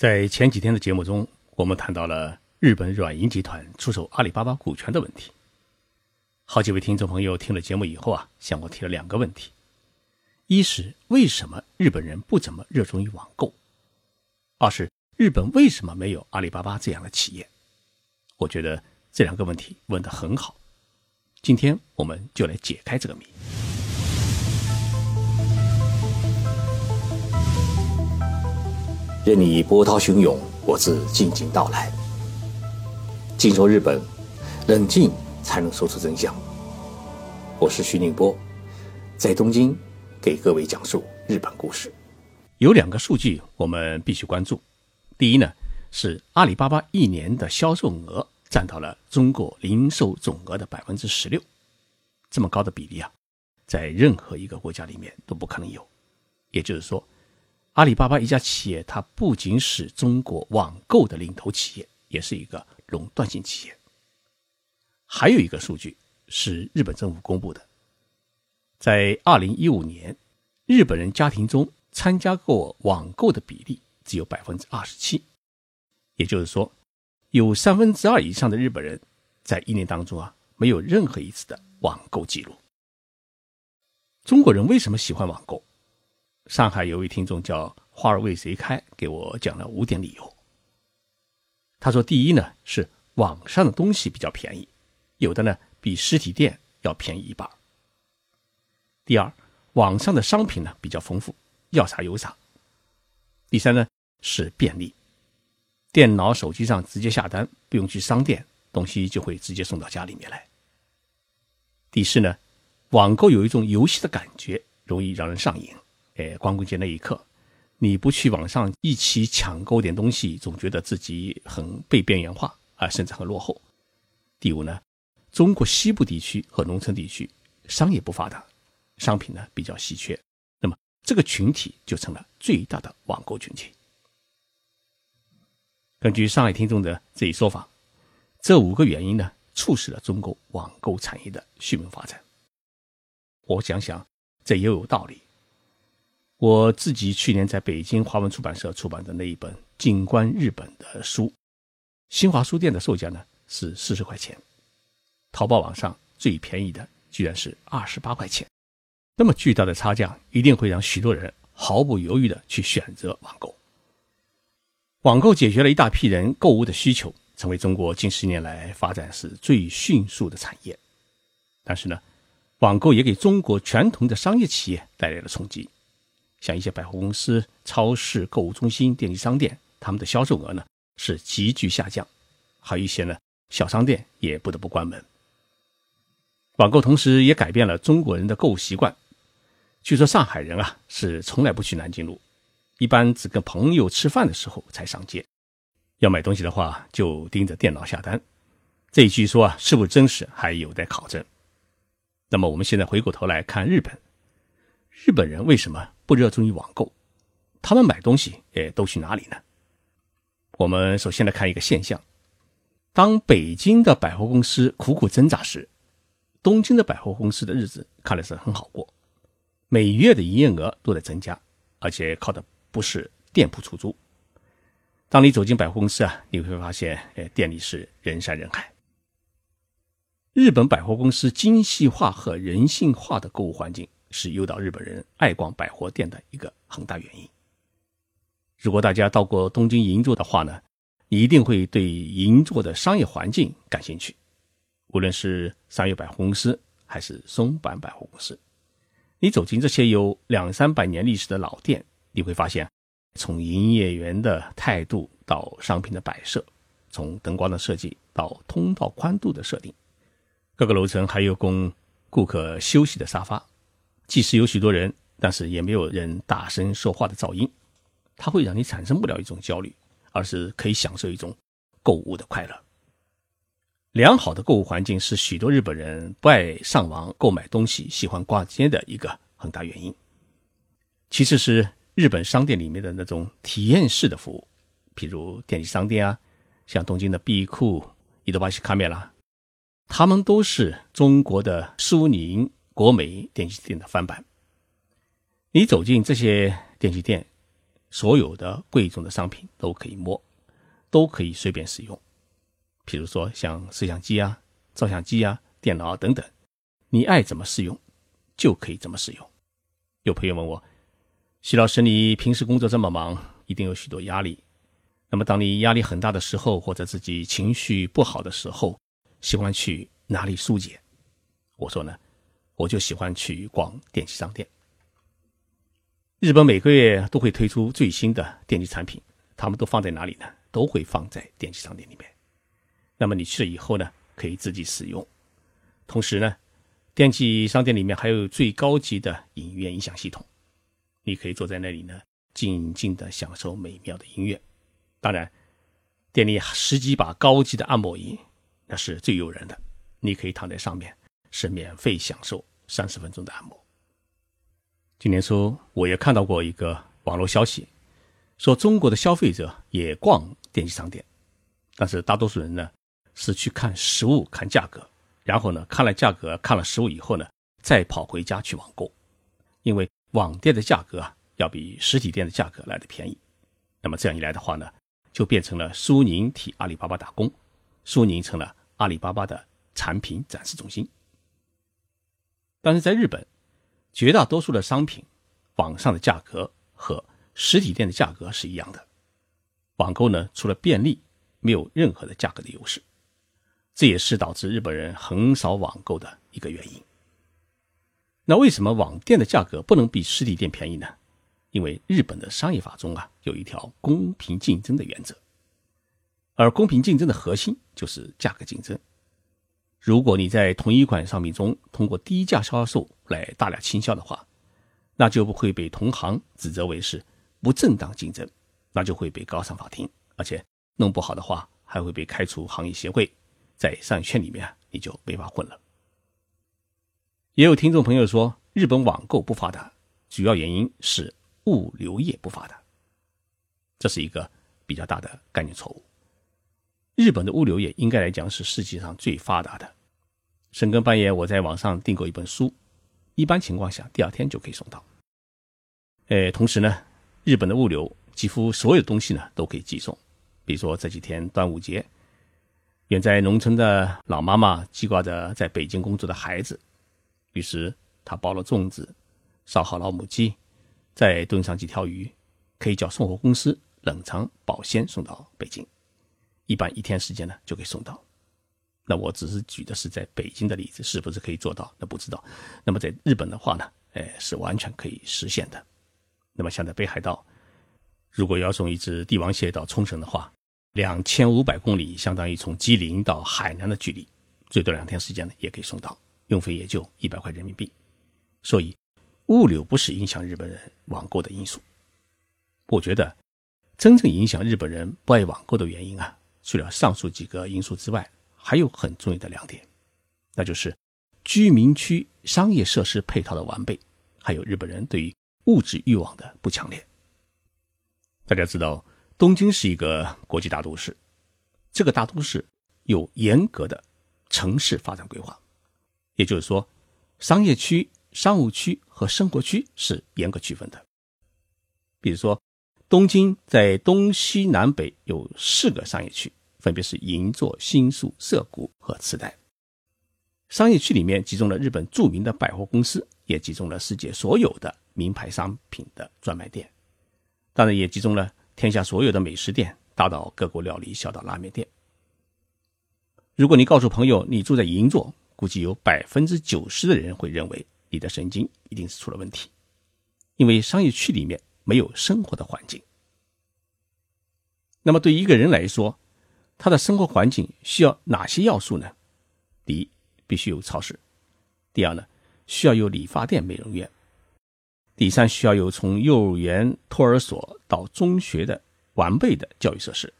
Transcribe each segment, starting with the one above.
在前几天的节目中，我们谈到了日本软银集团出售阿里巴巴股权的问题。好几位听众朋友听了节目以后啊，向我提了两个问题：一是为什么日本人不怎么热衷于网购；二是日本为什么没有阿里巴巴这样的企业？我觉得这两个问题问得很好。今天我们就来解开这个谜。任你波涛汹涌，我自静静到来。静说日本，冷静才能说出真相。我是徐宁波，在东京给各位讲述日本故事。有两个数据我们必须关注。第一呢，是阿里巴巴一年的销售额占到了中国零售总额的百分之十六，这么高的比例啊，在任何一个国家里面都不可能有。也就是说。阿里巴巴一家企业，它不仅是中国网购的领头企业，也是一个垄断性企业。还有一个数据是日本政府公布的，在二零一五年，日本人家庭中参加过网购的比例只有百分之二十七，也就是说，有三分之二以上的日本人在一年当中啊，没有任何一次的网购记录。中国人为什么喜欢网购？上海有位听众叫花儿为谁开，给我讲了五点理由。他说：第一呢是网上的东西比较便宜，有的呢比实体店要便宜一半。第二，网上的商品呢比较丰富，要啥有啥。第三呢是便利，电脑、手机上直接下单，不用去商店，东西就会直接送到家里面来。第四呢，网购有一种游戏的感觉，容易让人上瘾。哎，光棍节那一刻，你不去网上一起抢购点东西，总觉得自己很被边缘化啊，甚至很落后。第五呢，中国西部地区和农村地区商业不发达，商品呢比较稀缺，那么这个群体就成了最大的网购群体。根据上海听众的这一说法，这五个原因呢，促使了中国网购产业的迅猛发展。我想想，这也有道理。我自己去年在北京华文出版社出版的那一本《静观日本》的书，新华书店的售价呢是四十块钱，淘宝网上最便宜的居然是二十八块钱。那么巨大的差价，一定会让许多人毫不犹豫的去选择网购。网购解决了一大批人购物的需求，成为中国近十年来发展是最迅速的产业。但是呢，网购也给中国传统的商业企业带来了冲击。像一些百货公司、超市、购物中心、电器商店，他们的销售额呢是急剧下降，还有一些呢小商店也不得不关门。网购同时也改变了中国人的购物习惯。据说上海人啊是从来不去南京路，一般只跟朋友吃饭的时候才上街。要买东西的话，就盯着电脑下单。这一据说啊是不是真实，还有待考证。那么我们现在回过头来看日本，日本人为什么？不热衷于网购，他们买东西诶都去哪里呢？我们首先来看一个现象：当北京的百货公司苦苦挣扎时，东京的百货公司的日子看来是很好过，每月的营业额都在增加，而且靠的不是店铺出租。当你走进百货公司啊，你会发现，诶，店里是人山人海。日本百货公司精细化和人性化的购物环境。是诱导日本人爱逛百货店的一个很大原因。如果大家到过东京银座的话呢，你一定会对银座的商业环境感兴趣。无论是商业百货公司还是松坂百货公司，你走进这些有两三百年历史的老店，你会发现，从营业员的态度到商品的摆设，从灯光的设计到通道宽度的设定，各个楼层还有供顾客休息的沙发。即使有许多人，但是也没有人大声说话的噪音，它会让你产生不了一种焦虑，而是可以享受一种购物的快乐。良好的购物环境是许多日本人不爱上网购买东西、喜欢逛街的一个很大原因。其次是日本商店里面的那种体验式的服务，譬如电器商店啊，像东京的碧库、伊德巴西卡梅拉，他们都是中国的苏宁。国美电器店的翻版，你走进这些电器店，所有的贵重的商品都可以摸，都可以随便使用。比如说像摄像机啊、照相机啊、电脑啊等等，你爱怎么使用，就可以怎么使用。有朋友问我，徐老师，你平时工作这么忙，一定有许多压力。那么，当你压力很大的时候，或者自己情绪不好的时候，喜欢去哪里疏解？我说呢，我就喜欢去逛电器商店。日本每个月都会推出最新的电器产品，他们都放在哪里呢？都会放在电器商店里面。那么你去了以后呢，可以自己使用。同时呢，电器商店里面还有最高级的影院音响系统，你可以坐在那里呢，静静的享受美妙的音乐。当然，店里十几把高级的按摩椅，那是最诱人的。你可以躺在上面，是免费享受三十分钟的按摩。今年初，我也看到过一个网络消息，说中国的消费者也逛电器商店，但是大多数人呢是去看实物、看价格，然后呢看了价格、看了实物以后呢，再跑回家去网购，因为网店的价格啊要比实体店的价格来的便宜。那么这样一来的话呢？就变成了苏宁替阿里巴巴打工，苏宁成了阿里巴巴的产品展示中心。但是在日本，绝大多数的商品，网上的价格和实体店的价格是一样的。网购呢，除了便利，没有任何的价格的优势，这也是导致日本人很少网购的一个原因。那为什么网店的价格不能比实体店便宜呢？因为日本的商业法中啊，有一条公平竞争的原则，而公平竞争的核心就是价格竞争。如果你在同一款商品中通过低价销售来大量倾销的话，那就不会被同行指责为是不正当竞争，那就会被告上法庭，而且弄不好的话还会被开除行业协会，在商业圈里面你就没法混了。也有听众朋友说，日本网购不发达，主要原因是。物流业不发达，这是一个比较大的概念错误。日本的物流业应该来讲是世界上最发达的。深更半夜我在网上订购一本书，一般情况下第二天就可以送到。呃，同时呢，日本的物流几乎所有东西呢都可以寄送。比如说这几天端午节，远在农村的老妈妈记挂着在北京工作的孩子，于是她包了粽子，烧好老母鸡。再炖上几条鱼，可以叫送货公司冷藏保鲜送到北京，一般一天时间呢就可以送到。那我只是举的是在北京的例子，是不是可以做到？那不知道。那么在日本的话呢，哎，是完全可以实现的。那么像在北海道，如果要送一只帝王蟹到冲绳的话，两千五百公里，相当于从吉林到海南的距离，最多两天时间呢也可以送到，运费也就一百块人民币。所以。物流不是影响日本人网购的因素。我觉得，真正影响日本人不爱网购的原因啊，除了上述几个因素之外，还有很重要的两点，那就是居民区商业设施配套的完备，还有日本人对于物质欲望的不强烈。大家知道，东京是一个国际大都市，这个大都市有严格的城市发展规划，也就是说，商业区。商务区和生活区是严格区分的。比如说，东京在东西南北有四个商业区，分别是银座、新宿、涩谷和池袋。商业区里面集中了日本著名的百货公司，也集中了世界所有的名牌商品的专卖店，当然也集中了天下所有的美食店，大到各国料理，小到拉面店。如果你告诉朋友你住在银座，估计有百分之九十的人会认为。你的神经一定是出了问题，因为商业区里面没有生活的环境。那么对一个人来说，他的生活环境需要哪些要素呢？第一，必须有超市；第二呢，需要有理发店、美容院；第三，需要有从幼儿园、托儿所到中学的完备的教育设施，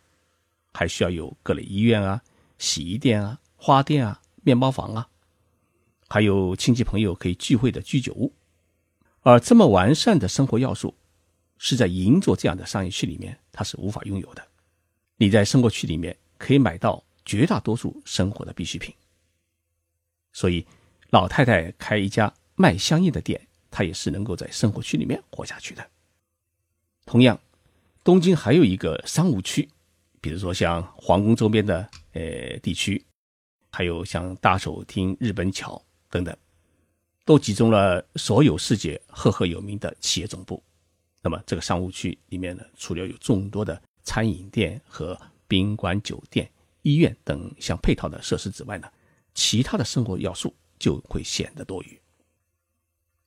还需要有各类医院啊、洗衣店啊、花店啊、面包房啊。还有亲戚朋友可以聚会的居酒屋，而这么完善的生活要素，是在银座这样的商业区里面，它是无法拥有的。你在生活区里面可以买到绝大多数生活的必需品，所以老太太开一家卖香烟的店，她也是能够在生活区里面活下去的。同样，东京还有一个商务区，比如说像皇宫周边的呃地区，还有像大手町、日本桥等等，都集中了所有世界赫赫有名的企业总部。那么这个商务区里面呢，除了有众多的餐饮店和宾馆、酒店、医院等相配套的设施之外呢，其他的生活要素就会显得多余。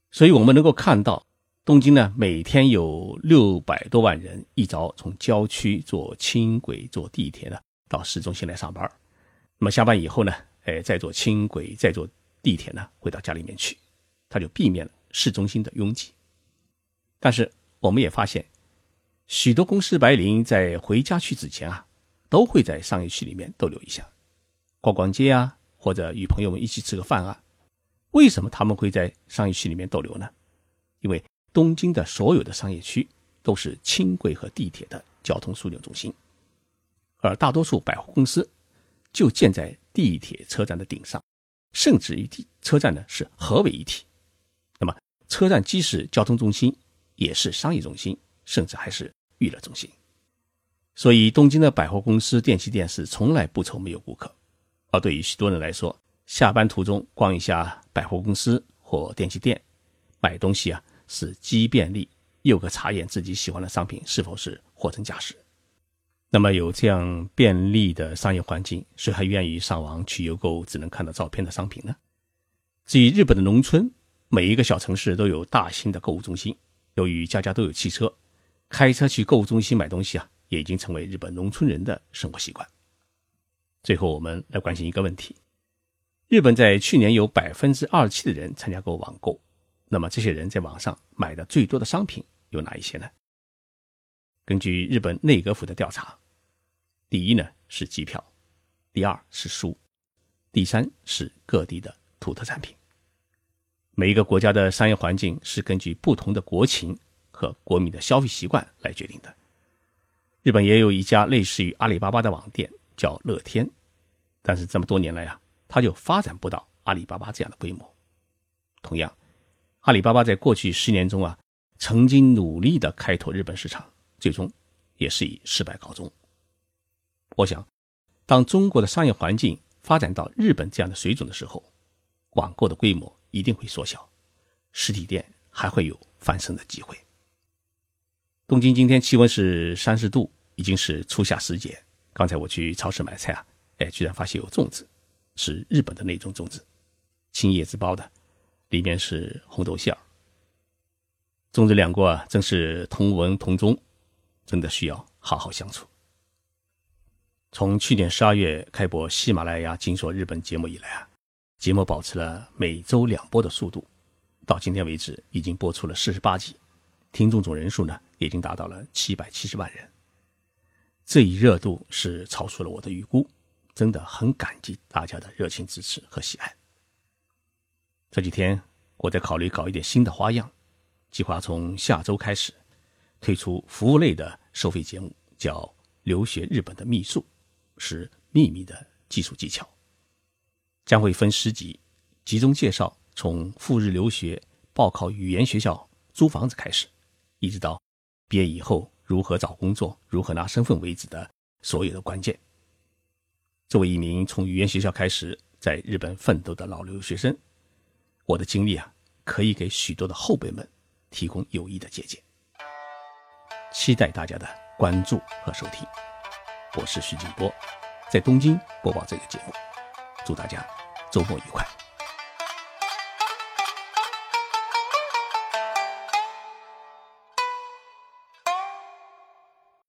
所以我们能够看到，东京呢每天有六百多万人一早从郊区坐轻轨、坐地铁呢到市中心来上班，那么下班以后呢，哎再坐轻轨、再坐地铁呢回到家里面去，他就避免了市中心的拥挤。但是我们也发现，许多公司白领在回家去之前啊，都会在商业区里面逗留一下，逛逛街啊，或者与朋友们一起吃个饭啊。为什么他们会在商业区里面逗留呢？因为东京的所有的商业区都是轻轨和地铁的交通枢纽中心，而大多数百货公司就建在地铁车站的顶上，甚至于地车站呢是合为一体。那么，车站既是交通中心，也是商业中心，甚至还是娱乐中心。所以，东京的百货公司、电器店是从来不愁没有顾客。而对于许多人来说，下班途中逛一下百货公司或电器店，买东西啊是既便利又可查验自己喜欢的商品是否是货真价实。那么有这样便利的商业环境，谁还愿意上网去邮购只能看到照片的商品呢？至于日本的农村，每一个小城市都有大型的购物中心，由于家家都有汽车，开车去购物中心买东西啊，也已经成为日本农村人的生活习惯。最后，我们来关心一个问题。日本在去年有百分之二十七的人参加过网购，那么这些人在网上买的最多的商品有哪一些呢？根据日本内阁府的调查，第一呢是机票，第二是书，第三是各地的土特产品。每一个国家的商业环境是根据不同的国情和国民的消费习惯来决定的。日本也有一家类似于阿里巴巴的网店，叫乐天，但是这么多年来啊。它就发展不到阿里巴巴这样的规模。同样，阿里巴巴在过去十年中啊，曾经努力的开拓日本市场，最终也是以失败告终。我想，当中国的商业环境发展到日本这样的水准的时候，网购的规模一定会缩小，实体店还会有翻身的机会。东京今天气温是三十度，已经是初夏时节。刚才我去超市买菜啊，哎，居然发现有粽子。是日本的那种粽子，青叶子包的，里面是红豆馅儿。中日两国啊，真是同文同宗，真的需要好好相处。从去年十二月开播喜马拉雅《金说日本》节目以来啊，节目保持了每周两播的速度，到今天为止已经播出了四十八集，听众总人数呢已经达到了七百七十万人。这一热度是超出了我的预估。真的很感激大家的热情支持和喜爱。这几天我在考虑搞一点新的花样，计划从下周开始推出服务类的收费节目，叫《留学日本的秘术》，是秘密的技术技巧，将会分十集，集中介绍从赴日留学、报考语言学校、租房子开始，一直到毕业以后如何找工作、如何拿身份为止的所有的关键。作为一名从语言学校开始在日本奋斗的老留学生，我的经历啊，可以给许多的后辈们提供有益的借鉴。期待大家的关注和收听。我是徐静波，在东京播报这个节目。祝大家周末愉快。